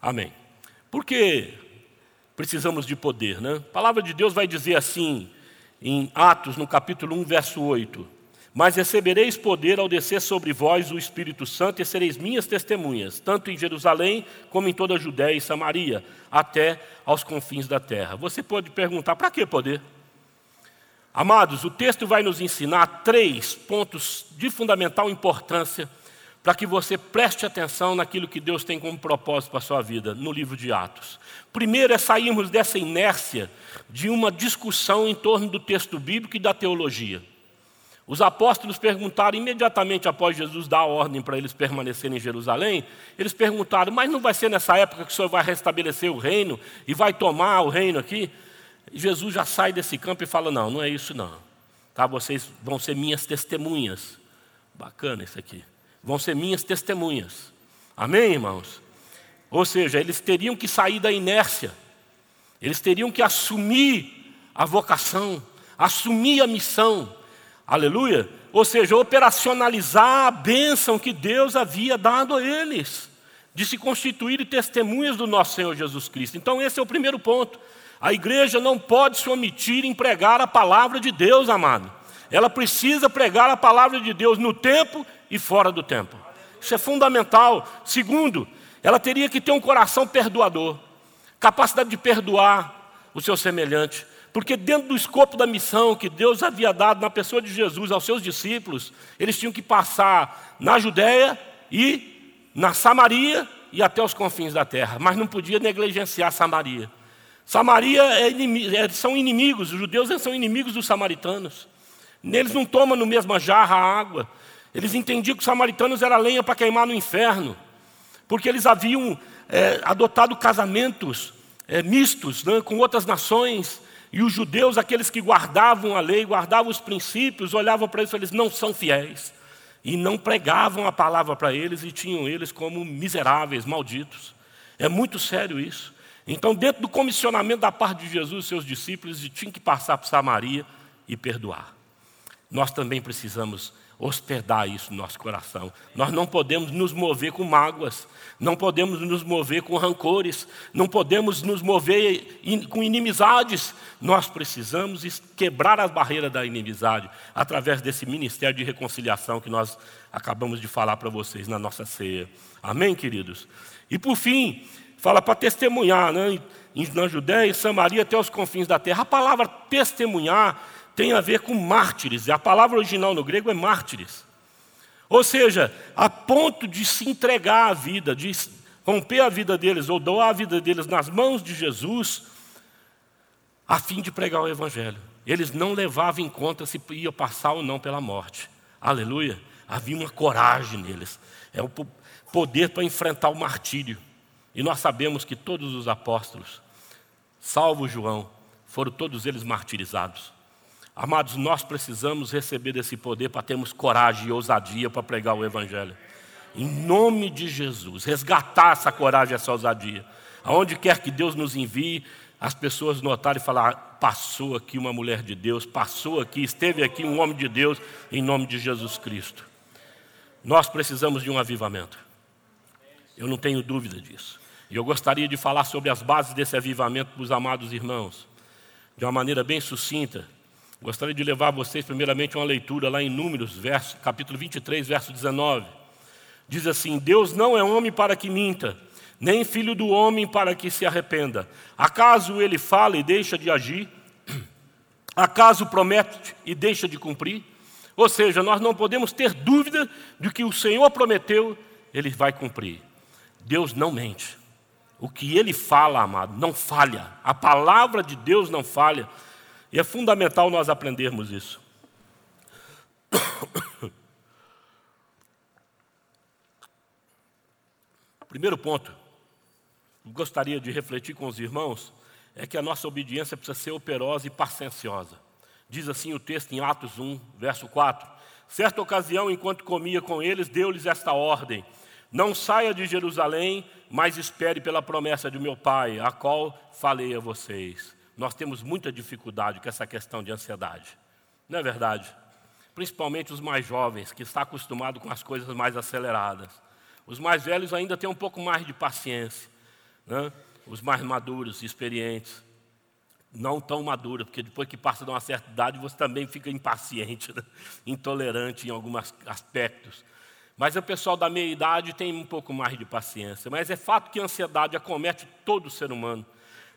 Amém. Por que precisamos de poder, né? A palavra de Deus vai dizer assim, em Atos, no capítulo 1, verso 8: Mas recebereis poder ao descer sobre vós o Espírito Santo e sereis minhas testemunhas, tanto em Jerusalém como em toda a Judéia e Samaria, até aos confins da terra. Você pode perguntar: para que poder? Amados, o texto vai nos ensinar três pontos de fundamental importância para que você preste atenção naquilo que Deus tem como propósito para a sua vida, no livro de Atos. Primeiro é sairmos dessa inércia de uma discussão em torno do texto bíblico e da teologia. Os apóstolos perguntaram imediatamente após Jesus dar a ordem para eles permanecerem em Jerusalém, eles perguntaram: "Mas não vai ser nessa época que o Senhor vai restabelecer o reino e vai tomar o reino aqui?" Jesus já sai desse campo e fala: "Não, não é isso não. Tá, vocês vão ser minhas testemunhas." Bacana isso aqui vão ser minhas testemunhas. Amém, irmãos? Ou seja, eles teriam que sair da inércia, eles teriam que assumir a vocação, assumir a missão, aleluia? Ou seja, operacionalizar a bênção que Deus havia dado a eles, de se constituírem testemunhas do nosso Senhor Jesus Cristo. Então, esse é o primeiro ponto. A igreja não pode se omitir em pregar a palavra de Deus, amado. Ela precisa pregar a palavra de Deus no tempo e fora do tempo. Isso é fundamental. Segundo, ela teria que ter um coração perdoador, capacidade de perdoar o seu semelhante. Porque dentro do escopo da missão que Deus havia dado na pessoa de Jesus aos seus discípulos, eles tinham que passar na Judéia e na Samaria e até os confins da terra, mas não podia negligenciar Samaria. Samaria é inimigo, é, são inimigos, os judeus são inimigos dos samaritanos. Neles não tomam no mesma jarra a água, eles entendiam que os samaritanos era lenha para queimar no inferno, porque eles haviam é, adotado casamentos é, mistos né, com outras nações, e os judeus, aqueles que guardavam a lei, guardavam os princípios, olhavam para eles e eles não são fiéis, e não pregavam a palavra para eles e tinham eles como miseráveis, malditos. É muito sério isso. Então, dentro do comissionamento da parte de Jesus seus discípulos, eles tinham que passar por Samaria e perdoar. Nós também precisamos hospedar isso no nosso coração. Nós não podemos nos mover com mágoas, não podemos nos mover com rancores, não podemos nos mover com inimizades. Nós precisamos quebrar as barreiras da inimizade através desse ministério de reconciliação que nós acabamos de falar para vocês na nossa ceia. Amém, queridos? E por fim, fala para testemunhar, né? na Judéia e Samaria até os confins da terra. A palavra testemunhar tem a ver com mártires. A palavra original no grego é mártires. Ou seja, a ponto de se entregar à vida, de romper a vida deles ou doar a vida deles nas mãos de Jesus, a fim de pregar o Evangelho. Eles não levavam em conta se ia passar ou não pela morte. Aleluia. Havia uma coragem neles. É o poder para enfrentar o martírio. E nós sabemos que todos os apóstolos, salvo João, foram todos eles martirizados. Amados, nós precisamos receber desse poder para termos coragem e ousadia para pregar o Evangelho. Em nome de Jesus, resgatar essa coragem, essa ousadia. Aonde quer que Deus nos envie, as pessoas notarem e falar: passou aqui uma mulher de Deus, passou aqui, esteve aqui um homem de Deus, em nome de Jesus Cristo. Nós precisamos de um avivamento. Eu não tenho dúvida disso. E eu gostaria de falar sobre as bases desse avivamento para os amados irmãos, de uma maneira bem sucinta Gostaria de levar vocês, primeiramente, a uma leitura lá em Números, verso, capítulo 23, verso 19. Diz assim: Deus não é homem para que minta, nem filho do homem para que se arrependa. Acaso ele fala e deixa de agir? Acaso promete e deixa de cumprir? Ou seja, nós não podemos ter dúvida de que o Senhor prometeu, ele vai cumprir. Deus não mente. O que ele fala, amado, não falha. A palavra de Deus não falha. E é fundamental nós aprendermos isso. Primeiro ponto, gostaria de refletir com os irmãos, é que a nossa obediência precisa ser operosa e pacienciosa. Diz assim o texto em Atos 1, verso 4. Certa ocasião, enquanto comia com eles, deu-lhes esta ordem: Não saia de Jerusalém, mas espere pela promessa de meu Pai, a qual falei a vocês. Nós temos muita dificuldade com essa questão de ansiedade. Não é verdade? Principalmente os mais jovens, que estão acostumados com as coisas mais aceleradas. Os mais velhos ainda têm um pouco mais de paciência. né? os mais maduros, experientes. Não tão maduros, porque depois que passa de uma certa idade, você também fica impaciente, né? intolerante em alguns aspectos. Mas o pessoal da meia idade tem um pouco mais de paciência. Mas é fato que a ansiedade acomete todo ser humano.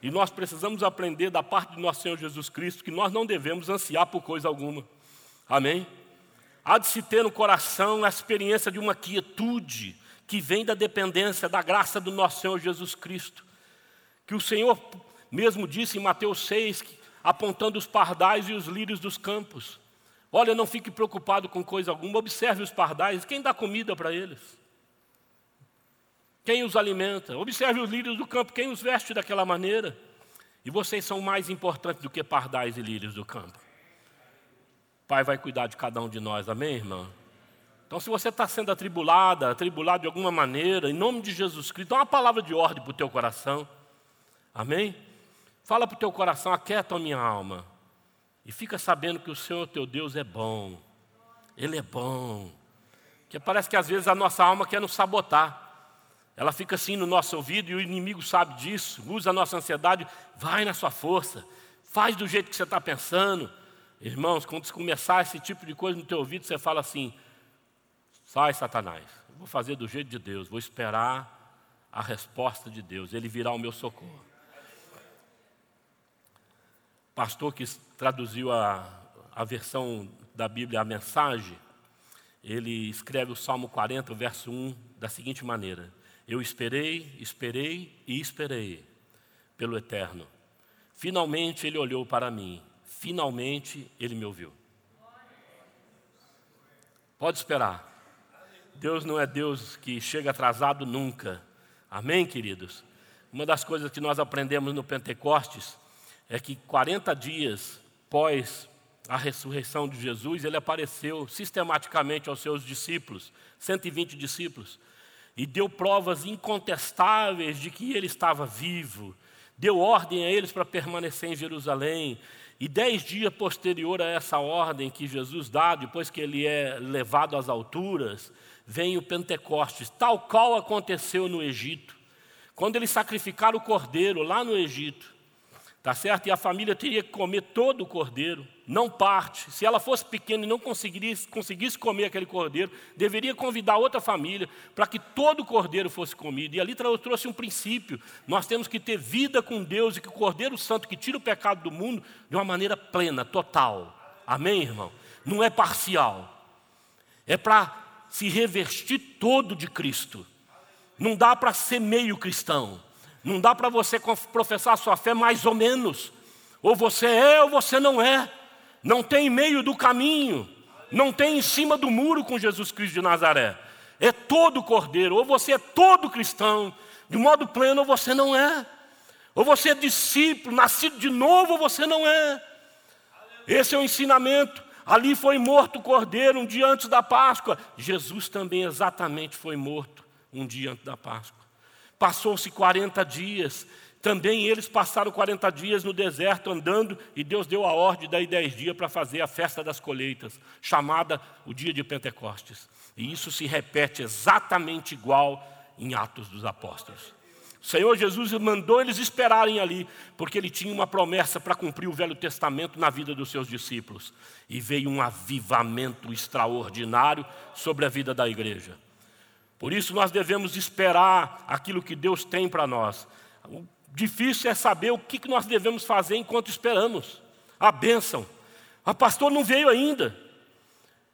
E nós precisamos aprender da parte do nosso Senhor Jesus Cristo que nós não devemos ansiar por coisa alguma. Amém? Há de se ter no coração a experiência de uma quietude que vem da dependência da graça do nosso Senhor Jesus Cristo. Que o Senhor mesmo disse em Mateus 6, apontando os pardais e os lírios dos campos. Olha, não fique preocupado com coisa alguma, observe os pardais, quem dá comida para eles? Quem os alimenta? Observe os lírios do campo, quem os veste daquela maneira? E vocês são mais importantes do que pardais e lírios do campo. Pai vai cuidar de cada um de nós, amém, irmão? Então, se você está sendo atribulada, atribulado de alguma maneira, em nome de Jesus Cristo, dá uma palavra de ordem para o teu coração, amém? Fala para o teu coração, aquieta a minha alma, e fica sabendo que o Senhor teu Deus é bom, Ele é bom, que parece que às vezes a nossa alma quer nos sabotar, ela fica assim no nosso ouvido e o inimigo sabe disso, usa a nossa ansiedade, vai na sua força, faz do jeito que você está pensando. Irmãos, quando começar esse tipo de coisa no teu ouvido, você fala assim: sai, Satanás, eu vou fazer do jeito de Deus, vou esperar a resposta de Deus, ele virá o meu socorro. Pastor que traduziu a, a versão da Bíblia, a mensagem, ele escreve o Salmo 40, verso 1, da seguinte maneira: eu esperei, esperei e esperei pelo Eterno. Finalmente ele olhou para mim, finalmente ele me ouviu. Pode esperar. Deus não é Deus que chega atrasado nunca. Amém, queridos? Uma das coisas que nós aprendemos no Pentecostes é que 40 dias pós a ressurreição de Jesus, ele apareceu sistematicamente aos seus discípulos, 120 discípulos e deu provas incontestáveis de que ele estava vivo, deu ordem a eles para permanecer em Jerusalém. E dez dias posterior a essa ordem que Jesus dá, depois que ele é levado às alturas, vem o Pentecostes, tal qual aconteceu no Egito. Quando eles sacrificaram o cordeiro lá no Egito, Tá certo? E a família teria que comer todo o cordeiro, não parte. Se ela fosse pequena e não conseguisse, conseguisse comer aquele cordeiro, deveria convidar outra família para que todo o cordeiro fosse comido. E ali trouxe um princípio: nós temos que ter vida com Deus e que o Cordeiro Santo que tira o pecado do mundo de uma maneira plena, total. Amém, irmão? Não é parcial. É para se revestir todo de Cristo. Não dá para ser meio cristão. Não dá para você professar sua fé mais ou menos. Ou você é ou você não é. Não tem meio do caminho. Não tem em cima do muro com Jesus Cristo de Nazaré. É todo cordeiro. Ou você é todo cristão, de modo pleno, ou você não é. Ou você é discípulo, nascido de novo, ou você não é. Esse é o ensinamento. Ali foi morto o cordeiro um dia antes da Páscoa. Jesus também exatamente foi morto um dia antes da Páscoa. Passou-se 40 dias. Também eles passaram 40 dias no deserto andando e Deus deu a ordem daí 10 dias para fazer a festa das colheitas, chamada o dia de Pentecostes. E isso se repete exatamente igual em Atos dos Apóstolos. O Senhor Jesus mandou eles esperarem ali, porque ele tinha uma promessa para cumprir o Velho Testamento na vida dos seus discípulos. E veio um avivamento extraordinário sobre a vida da igreja. Por isso nós devemos esperar aquilo que Deus tem para nós. O difícil é saber o que nós devemos fazer enquanto esperamos. A bênção. A pastor não veio ainda.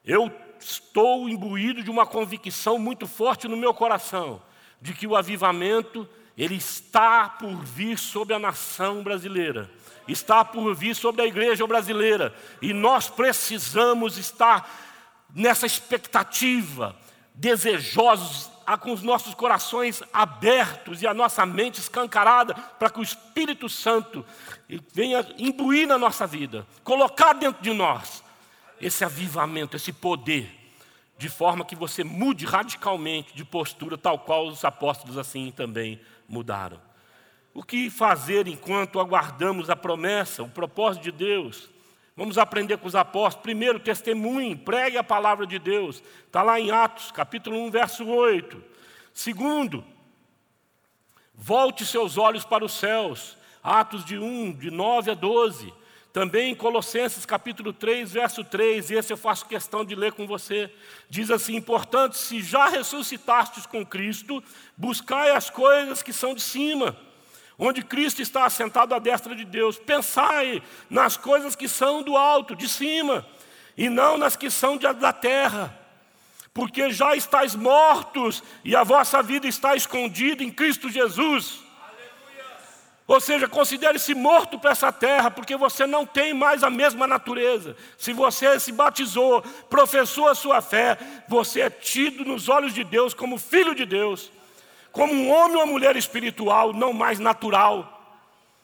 Eu estou imbuído de uma convicção muito forte no meu coração de que o avivamento ele está por vir sobre a nação brasileira, está por vir sobre a igreja brasileira, e nós precisamos estar nessa expectativa desejosos, com os nossos corações abertos e a nossa mente escancarada para que o Espírito Santo venha imbuir na nossa vida, colocar dentro de nós esse avivamento, esse poder, de forma que você mude radicalmente de postura, tal qual os apóstolos assim também mudaram. O que fazer enquanto aguardamos a promessa, o propósito de Deus? Vamos aprender com os apóstolos. Primeiro, testemunhe, pregue a palavra de Deus. Está lá em Atos, capítulo 1, verso 8. Segundo, Volte seus olhos para os céus. Atos de 1, de 9 a 12. Também em Colossenses capítulo 3, verso 3, esse eu faço questão de ler com você. Diz assim: Portanto, se já ressuscitastes com Cristo, buscai as coisas que são de cima, onde Cristo está assentado à destra de Deus. Pensai nas coisas que são do alto, de cima, e não nas que são da terra porque já estáis mortos e a vossa vida está escondida em Cristo Jesus. Ou seja, considere-se morto para essa terra, porque você não tem mais a mesma natureza. Se você se batizou, professou a sua fé, você é tido nos olhos de Deus como filho de Deus, como um homem ou uma mulher espiritual, não mais natural.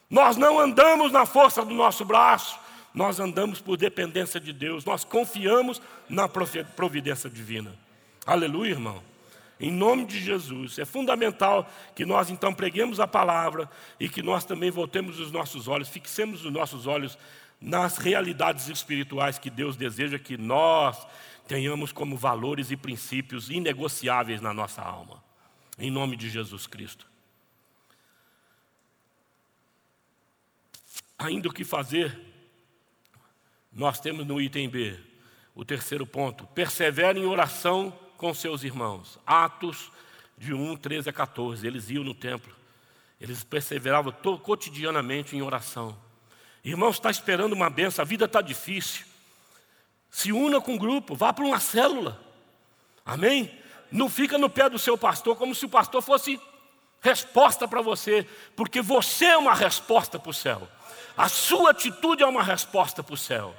Nós não andamos na força do nosso braço, nós andamos por dependência de Deus, nós confiamos na providência divina. Aleluia, irmão. Em nome de Jesus. É fundamental que nós então preguemos a palavra e que nós também voltemos os nossos olhos, fixemos os nossos olhos nas realidades espirituais que Deus deseja que nós tenhamos como valores e princípios inegociáveis na nossa alma. Em nome de Jesus Cristo. Ainda o que fazer, nós temos no item B, o terceiro ponto: persevere em oração com seus irmãos. Atos de 1, 13 a 14. Eles iam no templo. Eles perseveravam cotidianamente em oração. Irmãos, está esperando uma benção, a vida está difícil. Se una com o grupo, vá para uma célula. Amém? Não fica no pé do seu pastor como se o pastor fosse resposta para você, porque você é uma resposta para o céu. A sua atitude é uma resposta para o céu.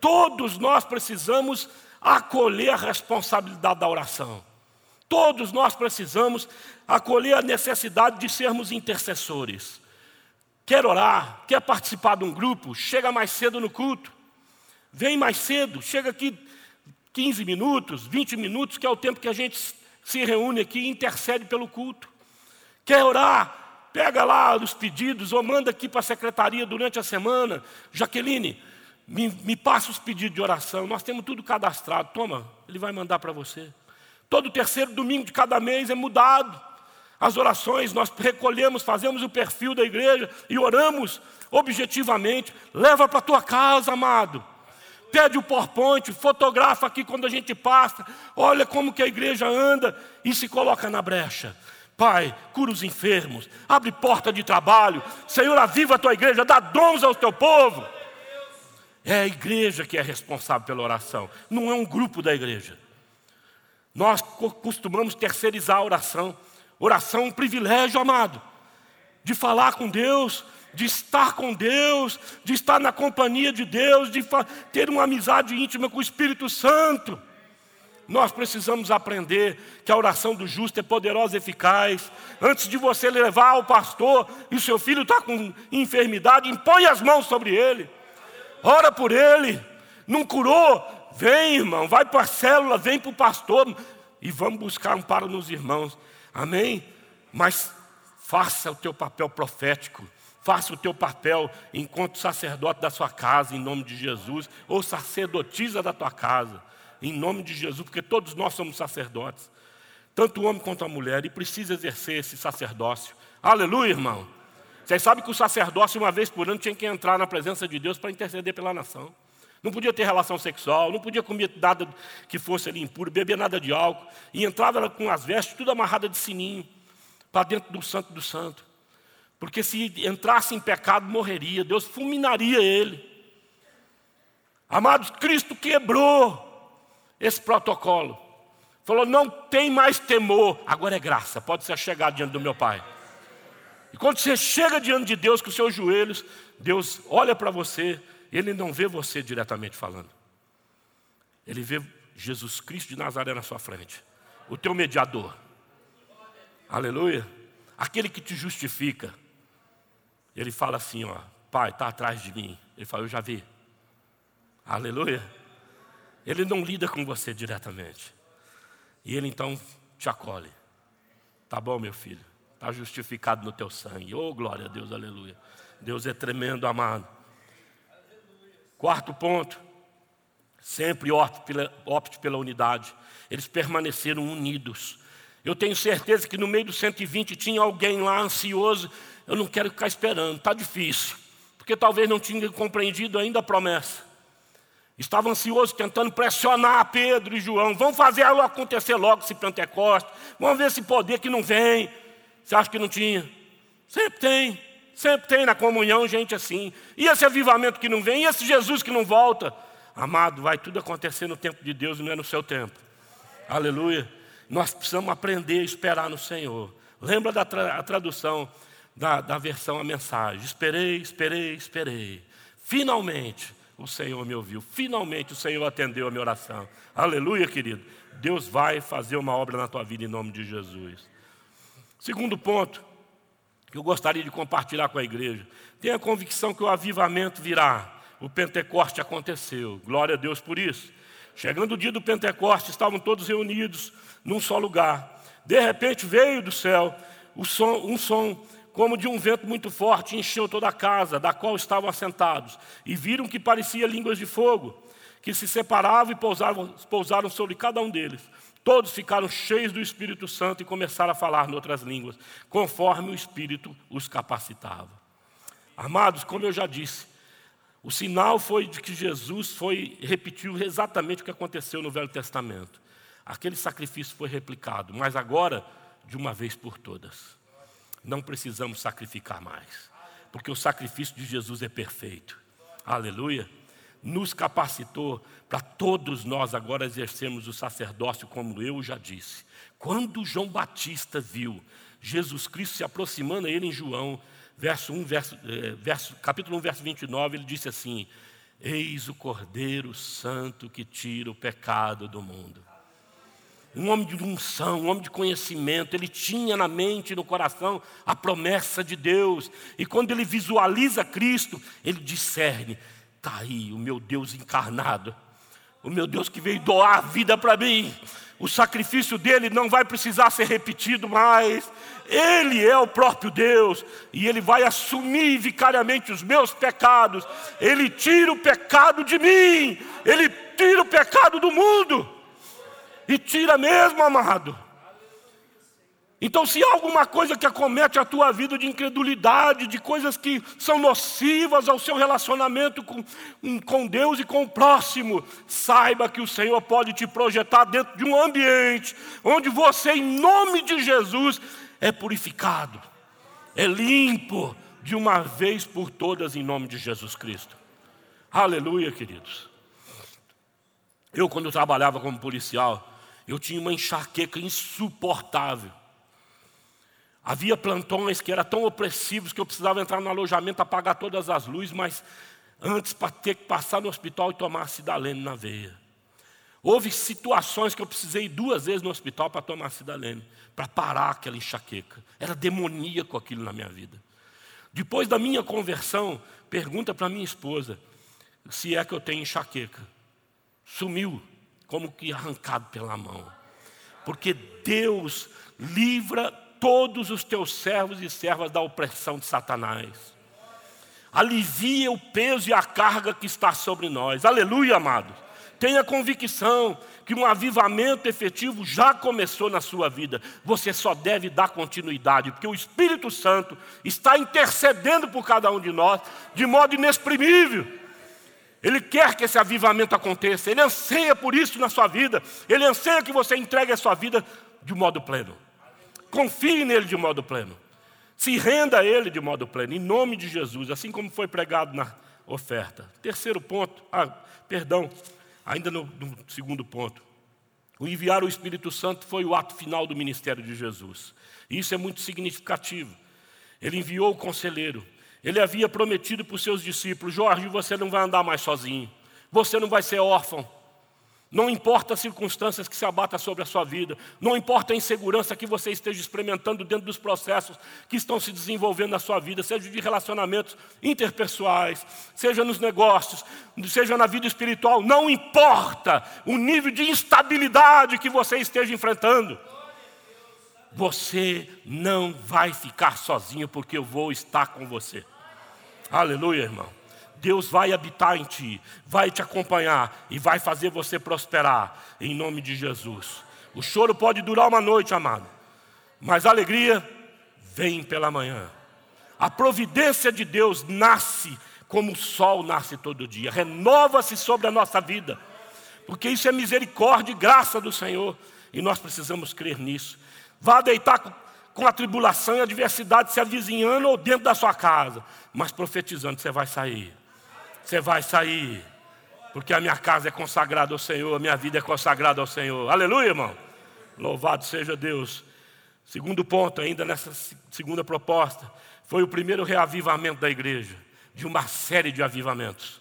Todos nós precisamos acolher a responsabilidade da oração. Todos nós precisamos acolher a necessidade de sermos intercessores. Quer orar, quer participar de um grupo, chega mais cedo no culto. Vem mais cedo, chega aqui 15 minutos, 20 minutos, que é o tempo que a gente se reúne aqui e intercede pelo culto. Quer orar, pega lá os pedidos ou manda aqui para a secretaria durante a semana. Jaqueline, me, me passa os pedidos de oração, nós temos tudo cadastrado. Toma, ele vai mandar para você. Todo terceiro domingo de cada mês é mudado. As orações, nós recolhemos, fazemos o perfil da igreja e oramos objetivamente. Leva para tua casa, amado. Pede o PowerPoint, fotografa aqui quando a gente passa. Olha como que a igreja anda e se coloca na brecha. Pai, cura os enfermos, abre porta de trabalho. Senhor, aviva a tua igreja, dá dons ao teu povo. É a igreja que é responsável pela oração, não é um grupo da igreja. Nós costumamos terceirizar a oração. Oração é um privilégio, amado, de falar com Deus, de estar com Deus, de estar na companhia de Deus, de ter uma amizade íntima com o Espírito Santo. Nós precisamos aprender que a oração do justo é poderosa e eficaz. Antes de você levar ao pastor e o seu filho está com enfermidade, impõe as mãos sobre ele ora por ele. Não curou? Vem, irmão, vai para a célula, vem para o pastor e vamos buscar um para nos irmãos. Amém? Mas faça o teu papel profético. Faça o teu papel enquanto sacerdote da sua casa, em nome de Jesus, ou sacerdotisa da tua casa, em nome de Jesus, porque todos nós somos sacerdotes, tanto o homem quanto a mulher, e precisa exercer esse sacerdócio. Aleluia, irmão. Vocês sabem que o sacerdócio, uma vez por ano, tinha que entrar na presença de Deus para interceder pela nação. Não podia ter relação sexual, não podia comer nada que fosse ali impuro, beber nada de álcool. E entrava com as vestes tudo amarrada de sininho, para dentro do santo do santo. Porque se entrasse em pecado, morreria, Deus fulminaria ele. Amados, Cristo quebrou esse protocolo. Falou: não tem mais temor, agora é graça, pode ser chegar diante do meu Pai. E quando você chega diante de Deus com os seus joelhos, Deus olha para você, Ele não vê você diretamente falando. Ele vê Jesus Cristo de Nazaré na sua frente, o teu mediador. Aleluia. Aquele que te justifica. Ele fala assim, ó, Pai, está atrás de mim. Ele fala, eu já vi. Aleluia. Ele não lida com você diretamente. E ele então te acolhe. Tá bom, meu filho. Está justificado no teu sangue. Oh, glória a Deus, aleluia. Deus é tremendo, amado. Quarto ponto. Sempre opte pela, opte pela unidade. Eles permaneceram unidos. Eu tenho certeza que no meio dos 120 tinha alguém lá ansioso. Eu não quero ficar esperando, está difícil. Porque talvez não tinha compreendido ainda a promessa. Estava ansioso, tentando pressionar Pedro e João. Vamos fazer algo acontecer logo esse Pentecostes. Vamos ver esse poder que não vem. Você acha que não tinha? Sempre tem. Sempre tem na comunhão gente assim. E esse avivamento que não vem? E esse Jesus que não volta? Amado, vai tudo acontecer no tempo de Deus, não é no seu tempo. Aleluia. Nós precisamos aprender a esperar no Senhor. Lembra da tra tradução da, da versão a mensagem? Esperei, esperei, esperei. Finalmente o Senhor me ouviu. Finalmente o Senhor atendeu a minha oração. Aleluia, querido. Deus vai fazer uma obra na tua vida em nome de Jesus. Segundo ponto que eu gostaria de compartilhar com a igreja. Tenha a convicção que o avivamento virá. O Pentecoste aconteceu. Glória a Deus por isso. Chegando o dia do Pentecoste, estavam todos reunidos num só lugar. De repente veio do céu som, um som como de um vento muito forte, encheu toda a casa, da qual estavam assentados, e viram que parecia línguas de fogo, que se separavam e pousavam, pousaram sobre cada um deles. Todos ficaram cheios do Espírito Santo e começaram a falar em outras línguas, conforme o Espírito os capacitava. Amados, como eu já disse, o sinal foi de que Jesus foi repetiu exatamente o que aconteceu no Velho Testamento. Aquele sacrifício foi replicado, mas agora de uma vez por todas não precisamos sacrificar mais, porque o sacrifício de Jesus é perfeito. Aleluia. Nos capacitou para todos nós agora exercermos o sacerdócio, como eu já disse. Quando João Batista viu Jesus Cristo se aproximando a ele em João, verso 1, verso, eh, verso, capítulo 1, verso 29, ele disse assim: Eis o Cordeiro Santo que tira o pecado do mundo um homem de unção, um homem de conhecimento, ele tinha na mente e no coração a promessa de Deus, e quando ele visualiza Cristo, ele discerne: está aí o meu Deus encarnado, o meu Deus que veio doar a vida para mim. O sacrifício dele não vai precisar ser repetido mais. Ele é o próprio Deus e ele vai assumir vicariamente os meus pecados. Ele tira o pecado de mim, ele tira o pecado do mundo. E tira mesmo, amado. Então, se há alguma coisa que acomete a tua vida de incredulidade, de coisas que são nocivas ao seu relacionamento com, com Deus e com o próximo, saiba que o Senhor pode te projetar dentro de um ambiente onde você, em nome de Jesus, é purificado, é limpo de uma vez por todas, em nome de Jesus Cristo. Aleluia, queridos. Eu, quando trabalhava como policial, eu tinha uma enxaqueca insuportável. Havia plantões que eram tão opressivos que eu precisava entrar no alojamento, apagar todas as luzes, mas antes para ter que passar no hospital e tomar cidalene na veia. Houve situações que eu precisei duas vezes no hospital para tomar cidalene, para parar aquela enxaqueca. Era demoníaco aquilo na minha vida. Depois da minha conversão, pergunta para minha esposa se é que eu tenho enxaqueca. Sumiu como que arrancado pela mão. Porque Deus livra todos os teus servos e servas da opressão de Satanás. Alivia o peso e a carga que está sobre nós. Aleluia, amados. Tenha convicção que um avivamento efetivo já começou na sua vida. Você só deve dar continuidade, porque o Espírito Santo está intercedendo por cada um de nós de modo inexprimível. Ele quer que esse avivamento aconteça, ele anseia por isso na sua vida, ele anseia que você entregue a sua vida de modo pleno. Confie nele de modo pleno. Se renda a ele de modo pleno, em nome de Jesus, assim como foi pregado na oferta. Terceiro ponto, ah, perdão, ainda no, no segundo ponto. O enviar o Espírito Santo foi o ato final do ministério de Jesus. E isso é muito significativo. Ele enviou o conselheiro, ele havia prometido para os seus discípulos: Jorge, você não vai andar mais sozinho, você não vai ser órfão. Não importa as circunstâncias que se abatam sobre a sua vida, não importa a insegurança que você esteja experimentando dentro dos processos que estão se desenvolvendo na sua vida, seja de relacionamentos interpessoais, seja nos negócios, seja na vida espiritual, não importa o nível de instabilidade que você esteja enfrentando. Você não vai ficar sozinho, porque eu vou estar com você. Aleluia, irmão. Deus vai habitar em ti, vai te acompanhar e vai fazer você prosperar, em nome de Jesus. O choro pode durar uma noite, amado, mas a alegria vem pela manhã. A providência de Deus nasce como o sol nasce todo dia, renova-se sobre a nossa vida, porque isso é misericórdia e graça do Senhor, e nós precisamos crer nisso. Vá deitar com a tribulação e a adversidade se avizinhando ou dentro da sua casa, mas profetizando, você vai sair. Você vai sair, porque a minha casa é consagrada ao Senhor, a minha vida é consagrada ao Senhor. Aleluia, irmão. Louvado seja Deus. Segundo ponto, ainda nessa segunda proposta, foi o primeiro reavivamento da igreja, de uma série de avivamentos.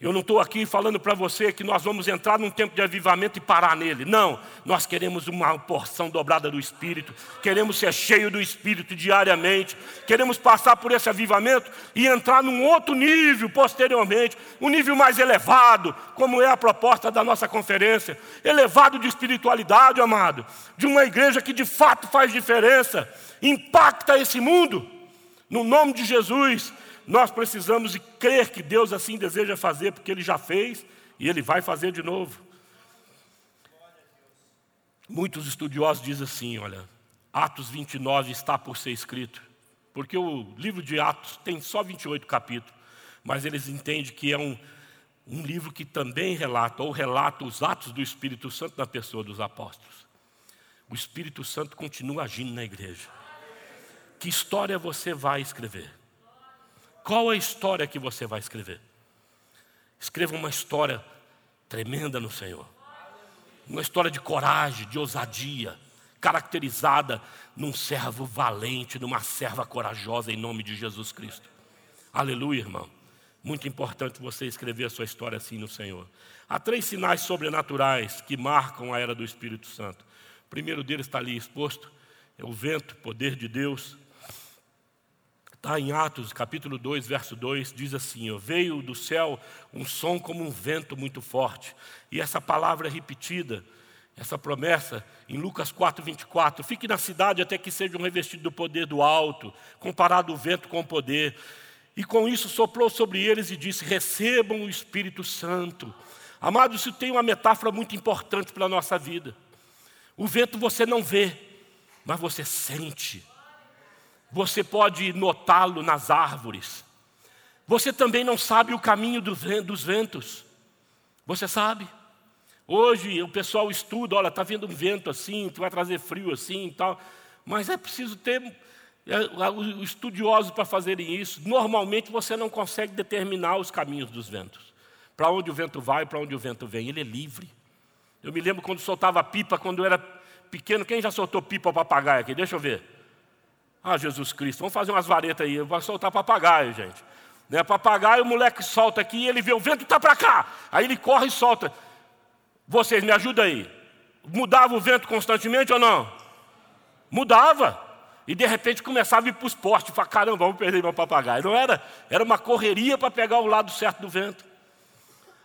Eu não estou aqui falando para você que nós vamos entrar num tempo de avivamento e parar nele. Não, nós queremos uma porção dobrada do Espírito, queremos ser cheio do Espírito diariamente, queremos passar por esse avivamento e entrar num outro nível posteriormente, um nível mais elevado, como é a proposta da nossa conferência elevado de espiritualidade, amado, de uma igreja que de fato faz diferença, impacta esse mundo, no nome de Jesus nós precisamos crer que Deus assim deseja fazer, porque Ele já fez e Ele vai fazer de novo. Muitos estudiosos dizem assim: olha, Atos 29 está por ser escrito, porque o livro de Atos tem só 28 capítulos, mas eles entendem que é um, um livro que também relata, ou relata os atos do Espírito Santo na pessoa dos apóstolos. O Espírito Santo continua agindo na igreja. Que história você vai escrever? Qual a história que você vai escrever? Escreva uma história tremenda no Senhor. Uma história de coragem, de ousadia, caracterizada num servo valente, numa serva corajosa em nome de Jesus Cristo. Aleluia, irmão. Muito importante você escrever a sua história assim no Senhor. Há três sinais sobrenaturais que marcam a era do Espírito Santo. O primeiro deles está ali exposto: é o vento, poder de Deus. Está em Atos, capítulo 2, verso 2, diz assim: Veio do céu um som como um vento muito forte. E essa palavra é repetida, essa promessa, em Lucas 4, 24: Fique na cidade até que sejam revestidos do poder do alto, comparado o vento com o poder. E com isso soprou sobre eles e disse: Recebam o Espírito Santo. Amados, isso tem uma metáfora muito importante para a nossa vida. O vento você não vê, mas você sente. Você pode notá-lo nas árvores. Você também não sabe o caminho dos ventos. Você sabe? Hoje o pessoal estuda, olha, está vindo um vento assim, tu vai trazer frio assim e tal. Mas é preciso ter é, estudiosos para fazerem isso. Normalmente você não consegue determinar os caminhos dos ventos. Para onde o vento vai, para onde o vento vem. Ele é livre. Eu me lembro quando soltava pipa, quando eu era pequeno. Quem já soltou pipa ao papagaio aqui? Deixa eu ver. Ah, Jesus Cristo, vamos fazer umas varetas aí, vou soltar papagaio, gente. Né, papagaio, o moleque solta aqui ele vê o vento está para cá. Aí ele corre e solta. Vocês me ajudam aí. Mudava o vento constantemente ou não? Mudava. E de repente começava a ir para os postes. Falava, caramba, vamos perder meu papagaio. Não era? Era uma correria para pegar o lado certo do vento.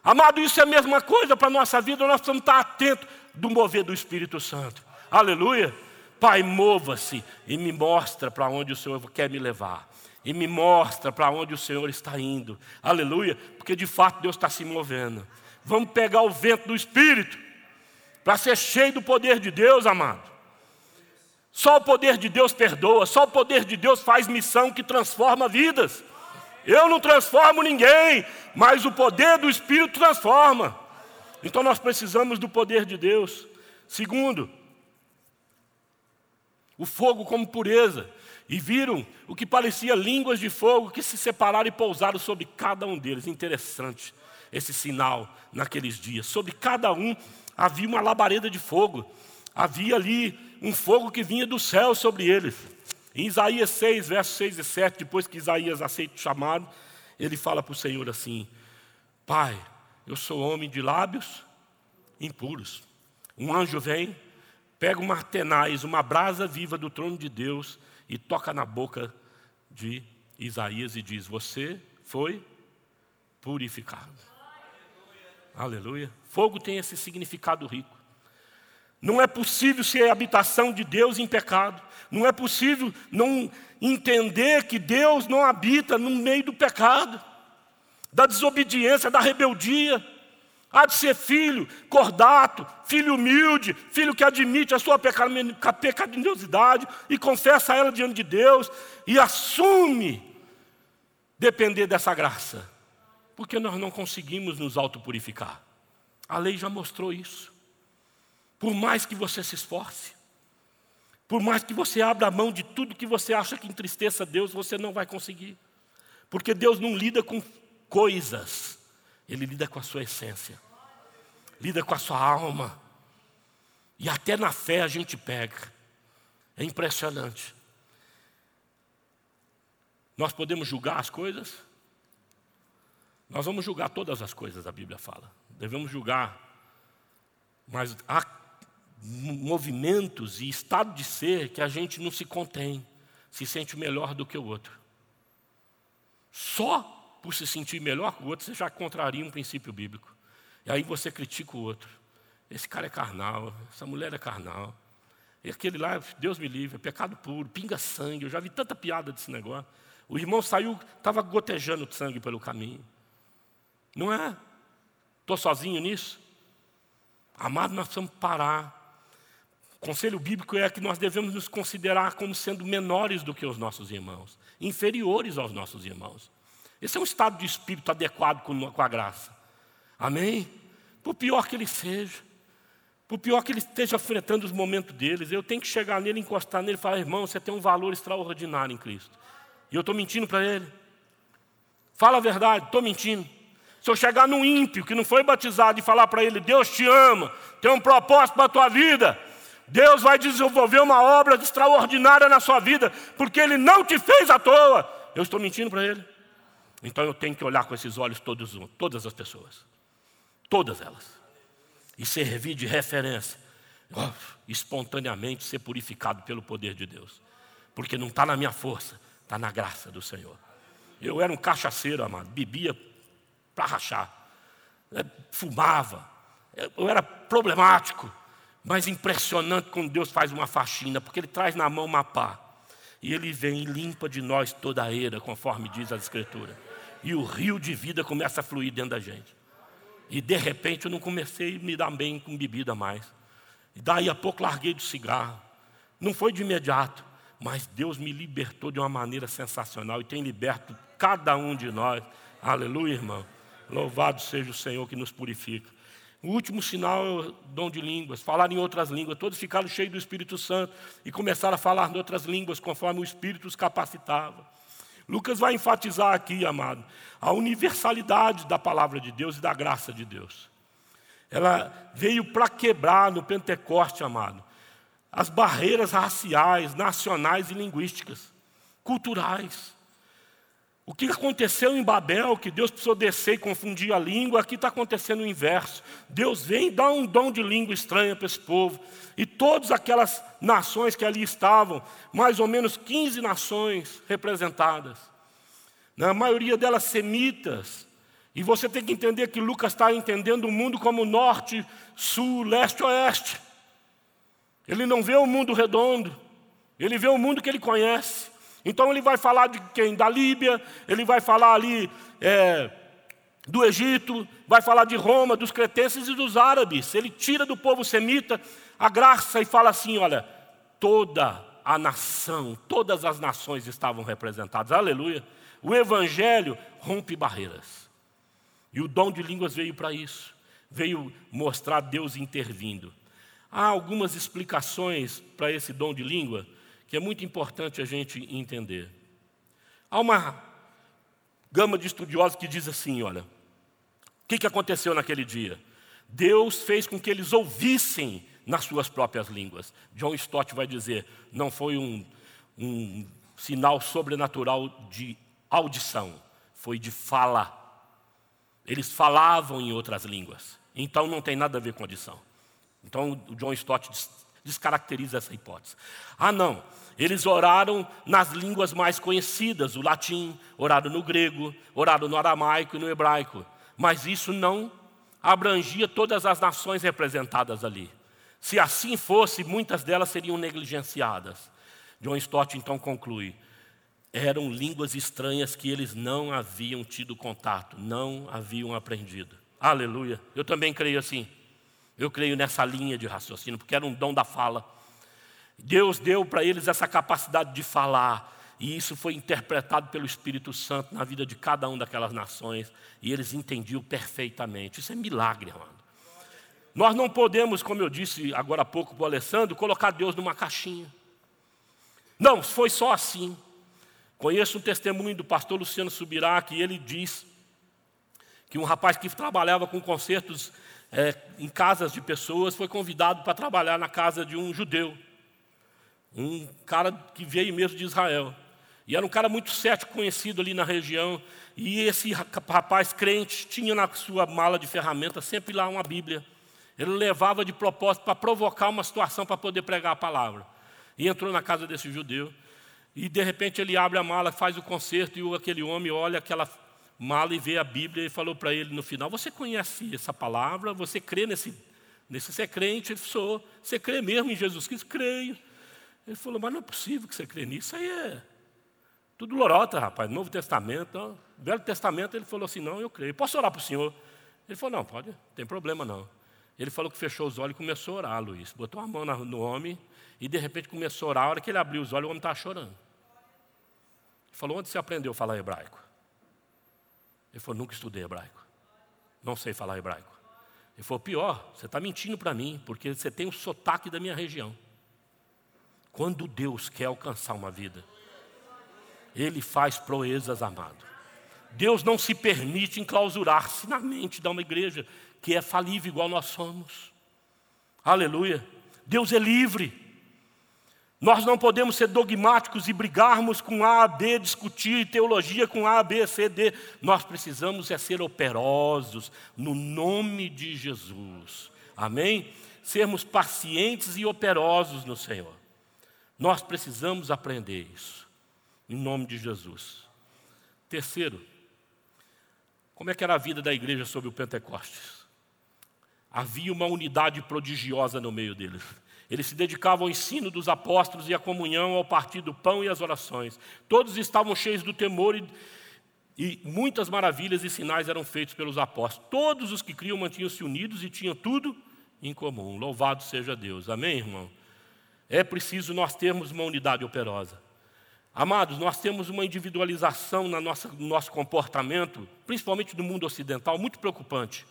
Amado, isso é a mesma coisa para a nossa vida. Nós precisamos estar atentos do mover do Espírito Santo. Aleluia. Pai, mova-se e me mostra para onde o Senhor quer me levar. E me mostra para onde o Senhor está indo. Aleluia, porque de fato Deus está se movendo. Vamos pegar o vento do Espírito para ser cheio do poder de Deus, amado. Só o poder de Deus perdoa, só o poder de Deus faz missão que transforma vidas. Eu não transformo ninguém, mas o poder do Espírito transforma. Então nós precisamos do poder de Deus. Segundo, o fogo como pureza, e viram o que parecia línguas de fogo que se separaram e pousaram sobre cada um deles. Interessante esse sinal naqueles dias. Sobre cada um havia uma labareda de fogo, havia ali um fogo que vinha do céu sobre eles. Em Isaías 6, versos 6 e 7, depois que Isaías aceita o chamado, ele fala para o Senhor assim: Pai, eu sou homem de lábios impuros. Um anjo vem pega uma tenaz, uma brasa viva do trono de Deus e toca na boca de Isaías e diz: Você foi purificado. Aleluia. Aleluia. Fogo tem esse significado rico. Não é possível ser habitação de Deus em pecado. Não é possível não entender que Deus não habita no meio do pecado, da desobediência, da rebeldia. Há de ser filho cordato, filho humilde, filho que admite a sua pecaminosidade e confessa ela diante de Deus e assume depender dessa graça. Porque nós não conseguimos nos autopurificar. A lei já mostrou isso. Por mais que você se esforce, por mais que você abra a mão de tudo que você acha que entristeça Deus, você não vai conseguir. Porque Deus não lida com coisas, Ele lida com a sua essência, lida com a sua alma. E até na fé a gente pega. É impressionante. Nós podemos julgar as coisas? Nós vamos julgar todas as coisas, a Bíblia fala. Devemos julgar. Mas há movimentos e estado de ser que a gente não se contém, se sente melhor do que o outro. Só por se sentir melhor que o outro, você já contraria um princípio bíblico. E aí você critica o outro. Esse cara é carnal, essa mulher é carnal. E aquele lá, Deus me livre, é pecado puro, pinga sangue. Eu já vi tanta piada desse negócio. O irmão saiu, estava gotejando sangue pelo caminho. Não é? Estou sozinho nisso? Amado, nós precisamos parar. O conselho bíblico é que nós devemos nos considerar como sendo menores do que os nossos irmãos, inferiores aos nossos irmãos. Esse é um estado de espírito adequado com a graça. Amém? Por pior que ele seja, por pior que ele esteja enfrentando os momentos deles, eu tenho que chegar nele, encostar nele e falar: irmão, você tem um valor extraordinário em Cristo. E eu estou mentindo para ele. Fala a verdade, estou mentindo. Se eu chegar num ímpio que não foi batizado e falar para ele: Deus te ama, tem um propósito para a tua vida, Deus vai desenvolver uma obra extraordinária na sua vida, porque Ele não te fez à toa. Eu estou mentindo para Ele. Então eu tenho que olhar com esses olhos todos, todas as pessoas, todas elas, e servir de referência, espontaneamente ser purificado pelo poder de Deus, porque não está na minha força, está na graça do Senhor. Eu era um cachaceiro, amado, bebia para rachar, é, fumava, eu era problemático, mas impressionante quando Deus faz uma faxina, porque Ele traz na mão uma pá, e Ele vem e limpa de nós toda a eira, conforme diz a Escritura e o rio de vida começa a fluir dentro da gente. E de repente eu não comecei a me dar bem com bebida mais. E daí a pouco larguei do cigarro. Não foi de imediato, mas Deus me libertou de uma maneira sensacional e tem liberto cada um de nós. Aleluia, irmão. Louvado seja o Senhor que nos purifica. O último sinal é o dom de línguas, falar em outras línguas. Todos ficaram cheios do Espírito Santo e começaram a falar em outras línguas conforme o Espírito os capacitava. Lucas vai enfatizar aqui, amado, a universalidade da palavra de Deus e da graça de Deus. Ela veio para quebrar no Pentecoste, amado, as barreiras raciais, nacionais e linguísticas, culturais. O que aconteceu em Babel, que Deus precisou descer e confundir a língua, aqui está acontecendo o inverso. Deus vem e dá um dom de língua estranha para esse povo. E todas aquelas nações que ali estavam, mais ou menos 15 nações representadas, na maioria delas semitas. E você tem que entender que Lucas está entendendo o mundo como norte, sul, leste, oeste. Ele não vê o mundo redondo, ele vê o mundo que ele conhece. Então ele vai falar de quem? Da Líbia, ele vai falar ali é, do Egito, vai falar de Roma, dos cretenses e dos árabes. Ele tira do povo semita a graça e fala assim: olha, toda a nação, todas as nações estavam representadas. Aleluia. O evangelho rompe barreiras. E o dom de línguas veio para isso. Veio mostrar Deus intervindo. Há algumas explicações para esse dom de língua que é muito importante a gente entender. Há uma gama de estudiosos que diz assim: olha, o que, que aconteceu naquele dia? Deus fez com que eles ouvissem nas suas próprias línguas. John Stott vai dizer: não foi um, um sinal sobrenatural de audição, foi de fala. Eles falavam em outras línguas. Então não tem nada a ver com audição. Então o John Stott descaracteriza essa hipótese. Ah, não. Eles oraram nas línguas mais conhecidas, o latim, oraram no grego, oraram no aramaico e no hebraico. Mas isso não abrangia todas as nações representadas ali. Se assim fosse, muitas delas seriam negligenciadas. John Stott então conclui: eram línguas estranhas que eles não haviam tido contato, não haviam aprendido. Aleluia. Eu também creio assim. Eu creio nessa linha de raciocínio, porque era um dom da fala. Deus deu para eles essa capacidade de falar, e isso foi interpretado pelo Espírito Santo na vida de cada uma daquelas nações, e eles entendiam perfeitamente. Isso é milagre, amado. Nós não podemos, como eu disse agora há pouco para o Alessandro, colocar Deus numa caixinha. Não, foi só assim. Conheço um testemunho do pastor Luciano Subirá, que ele diz que um rapaz que trabalhava com concertos é, em casas de pessoas foi convidado para trabalhar na casa de um judeu, um cara que veio mesmo de Israel. E era um cara muito cético, conhecido ali na região. E esse rapaz crente tinha na sua mala de ferramentas sempre lá uma Bíblia. Ele levava de propósito para provocar uma situação para poder pregar a palavra. E entrou na casa desse judeu. E de repente ele abre a mala, faz o concerto, e aquele homem olha aquela mala e vê a Bíblia e falou para ele no final: Você conhece essa palavra? Você crê nesse. nesse você é crente? Ele falou: Você crê mesmo em Jesus Cristo? Creio. Ele falou: Mas não é possível que você crê nisso. Isso aí é tudo lorota, rapaz. Novo Testamento. Velho Testamento, ele falou assim: Não, eu creio. Posso orar para o senhor? Ele falou: Não, pode, não tem problema não. Ele falou que fechou os olhos e começou a orar, Luiz. Botou a mão no homem e de repente começou a orar. A hora que ele abriu os olhos, o homem estava chorando. Ele falou: Onde você aprendeu a falar hebraico? Ele falou: Nunca estudei hebraico. Não sei falar hebraico. Ele falou: Pior, você está mentindo para mim, porque você tem o sotaque da minha região. Quando Deus quer alcançar uma vida, Ele faz proezas, amado. Deus não se permite enclausurar-se na mente de uma igreja que é falível igual nós somos. Aleluia. Deus é livre. Nós não podemos ser dogmáticos e brigarmos com A, B, discutir teologia com A, B, C, D. Nós precisamos é ser operosos no nome de Jesus. Amém? Sermos pacientes e operosos no Senhor. Nós precisamos aprender isso. Em nome de Jesus. Terceiro, como é que era a vida da igreja sob o Pentecostes? Havia uma unidade prodigiosa no meio deles. Eles se dedicavam ao ensino dos apóstolos e à comunhão, ao partir do pão e às orações. Todos estavam cheios do temor e, e muitas maravilhas e sinais eram feitos pelos apóstolos. Todos os que criam mantinham-se unidos e tinham tudo em comum. Louvado seja Deus. Amém, irmão? É preciso nós termos uma unidade operosa. Amados, nós temos uma individualização na nossa, no nosso comportamento, principalmente no mundo ocidental, muito preocupante.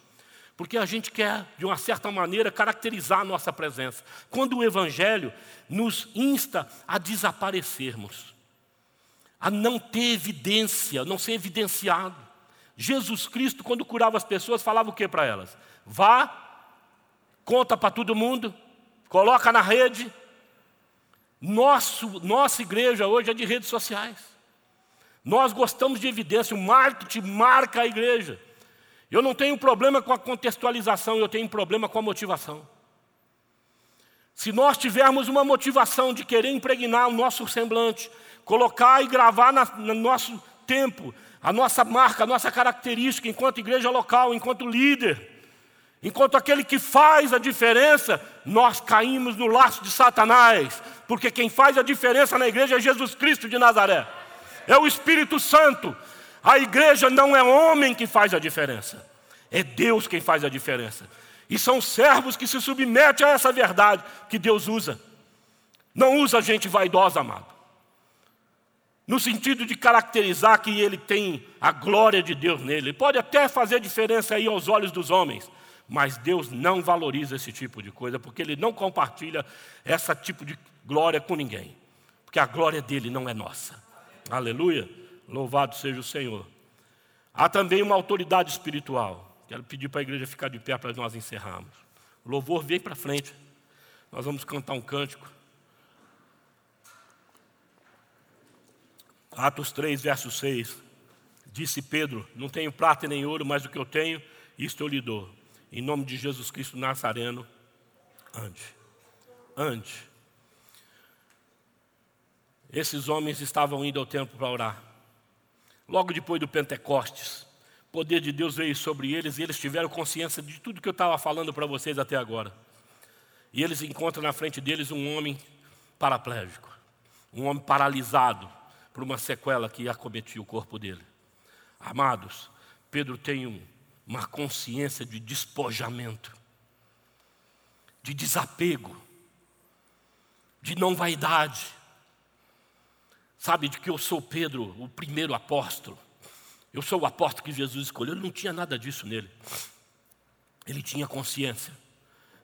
Porque a gente quer, de uma certa maneira, caracterizar a nossa presença. Quando o Evangelho nos insta a desaparecermos, a não ter evidência, não ser evidenciado. Jesus Cristo, quando curava as pessoas, falava o que para elas? Vá, conta para todo mundo, coloca na rede. Nosso, nossa igreja hoje é de redes sociais. Nós gostamos de evidência, o marketing marca a igreja. Eu não tenho problema com a contextualização, eu tenho problema com a motivação. Se nós tivermos uma motivação de querer impregnar o nosso semblante, colocar e gravar na, no nosso tempo, a nossa marca, a nossa característica enquanto igreja local, enquanto líder, enquanto aquele que faz a diferença, nós caímos no laço de Satanás, porque quem faz a diferença na igreja é Jesus Cristo de Nazaré, é o Espírito Santo, a igreja não é homem que faz a diferença, é Deus quem faz a diferença. E são servos que se submetem a essa verdade que Deus usa. Não usa gente vaidosa, amado. No sentido de caracterizar que ele tem a glória de Deus nele. Ele pode até fazer diferença aí aos olhos dos homens, mas Deus não valoriza esse tipo de coisa, porque ele não compartilha esse tipo de glória com ninguém. Porque a glória dele não é nossa. Aleluia. Louvado seja o Senhor. Há também uma autoridade espiritual. Quero pedir para a igreja ficar de pé para nós encerrarmos. O louvor vem para frente. Nós vamos cantar um cântico. Atos 3, verso 6. Disse Pedro: Não tenho prata nem ouro, mas o que eu tenho, isto eu lhe dou. Em nome de Jesus Cristo Nazareno, ande. Ande. Esses homens estavam indo ao templo para orar. Logo depois do Pentecostes, o poder de Deus veio sobre eles e eles tiveram consciência de tudo que eu estava falando para vocês até agora. E eles encontram na frente deles um homem paraplégico, um homem paralisado por uma sequela que acometia o corpo dele. Amados, Pedro tem um, uma consciência de despojamento, de desapego, de não vaidade. Sabe de que eu sou Pedro, o primeiro apóstolo. Eu sou o apóstolo que Jesus escolheu. Ele não tinha nada disso nele. Ele tinha consciência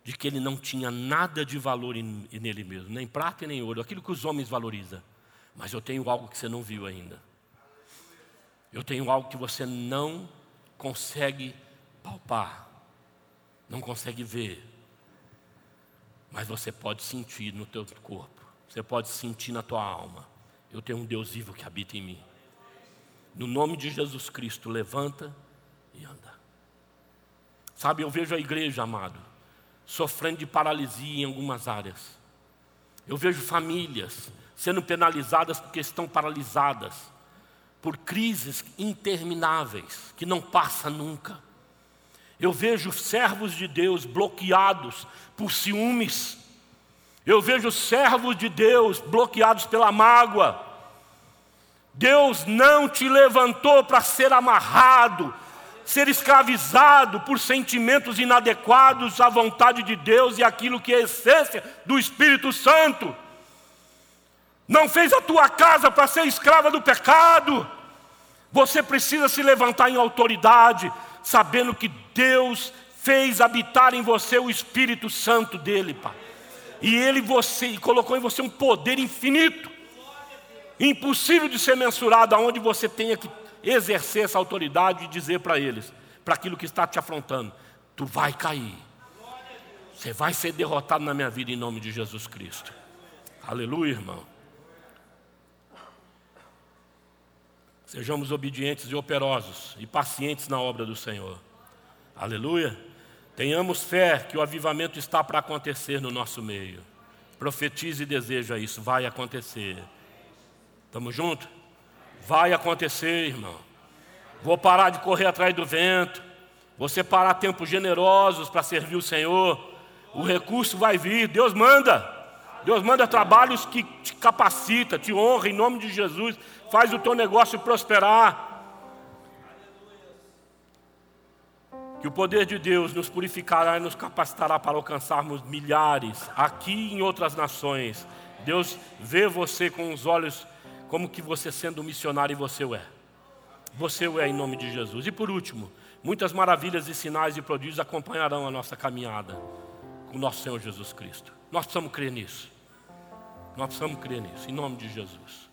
de que ele não tinha nada de valor nele mesmo, nem prata e nem ouro, aquilo que os homens valorizam. Mas eu tenho algo que você não viu ainda. Eu tenho algo que você não consegue palpar, não consegue ver, mas você pode sentir no teu corpo, você pode sentir na tua alma. Eu tenho um Deus vivo que habita em mim. No nome de Jesus Cristo, levanta e anda. Sabe, eu vejo a igreja, amado, sofrendo de paralisia em algumas áreas. Eu vejo famílias sendo penalizadas porque estão paralisadas por crises intermináveis que não passa nunca. Eu vejo servos de Deus bloqueados por ciúmes. Eu vejo servos de Deus bloqueados pela mágoa. Deus não te levantou para ser amarrado, ser escravizado por sentimentos inadequados à vontade de Deus e aquilo que é a essência do Espírito Santo. Não fez a tua casa para ser escrava do pecado. Você precisa se levantar em autoridade, sabendo que Deus fez habitar em você o Espírito Santo dele, Pai. E ele você colocou em você um poder infinito, impossível de ser mensurado, aonde você tenha que exercer essa autoridade e dizer para eles, para aquilo que está te afrontando, tu vai cair. Você vai ser derrotado na minha vida em nome de Jesus Cristo. Aleluia, irmão. Sejamos obedientes e operosos e pacientes na obra do Senhor. Aleluia. Tenhamos fé que o avivamento está para acontecer no nosso meio. Profetize e deseja isso, vai acontecer. Estamos juntos? Vai acontecer, irmão. Vou parar de correr atrás do vento. Vou separar tempos generosos para servir o Senhor. O recurso vai vir, Deus manda. Deus manda trabalhos que te capacita, te honra em nome de Jesus faz o teu negócio prosperar. Que o poder de Deus nos purificará e nos capacitará para alcançarmos milhares aqui e em outras nações. Deus vê você com os olhos como que você sendo um missionário e você o é. Você o é em nome de Jesus. E por último, muitas maravilhas e sinais e prodígios acompanharão a nossa caminhada com o nosso Senhor Jesus Cristo. Nós precisamos crer nisso. Nós precisamos crer nisso, em nome de Jesus.